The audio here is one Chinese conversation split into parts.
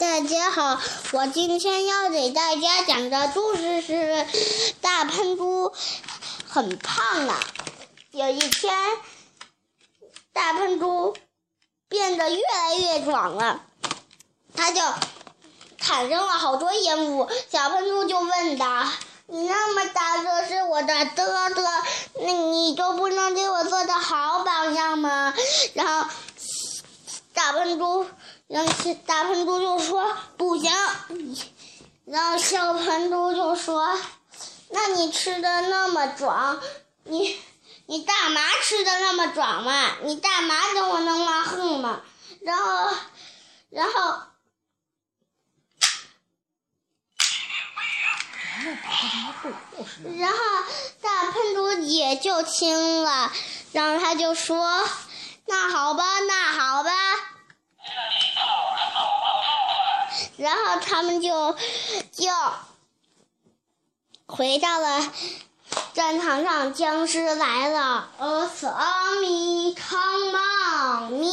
大家好，我今天要给大家讲的故事是大喷猪很胖啊。有一天，大喷猪变得越来越壮了，他就产生了好多烟雾。小喷猪就问他：“你那么大个，是我的哥哥，那你就不能给我做的好榜样吗？”然后大喷猪。然后大喷猪就说不行，然后小喷猪就说：“那你吃的那么壮，你你大麻吃的那么壮吗？你大麻跟我能蛮横吗？”然后，然后，然后大喷猪也就听了，然后他就说：“那好吧，那好吧。”然后他们就就回到了战场上，僵尸来了，呃，阿弥康棒咪，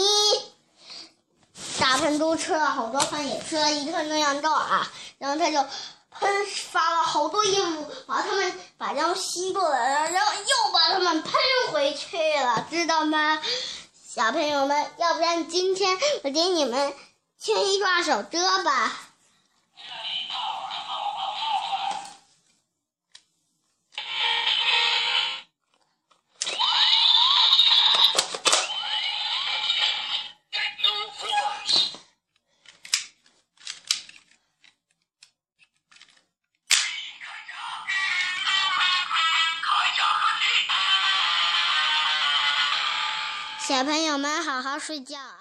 大喷猪吃了好多饭，也吃了一顿能量豆啊，然后他就喷发了好多烟雾，把他们把它们吸过来了，然后又把他们喷回去了，知道吗？小朋友们，要不然今天我给你们。牵一首歌吧。小朋友们，好好睡觉啊。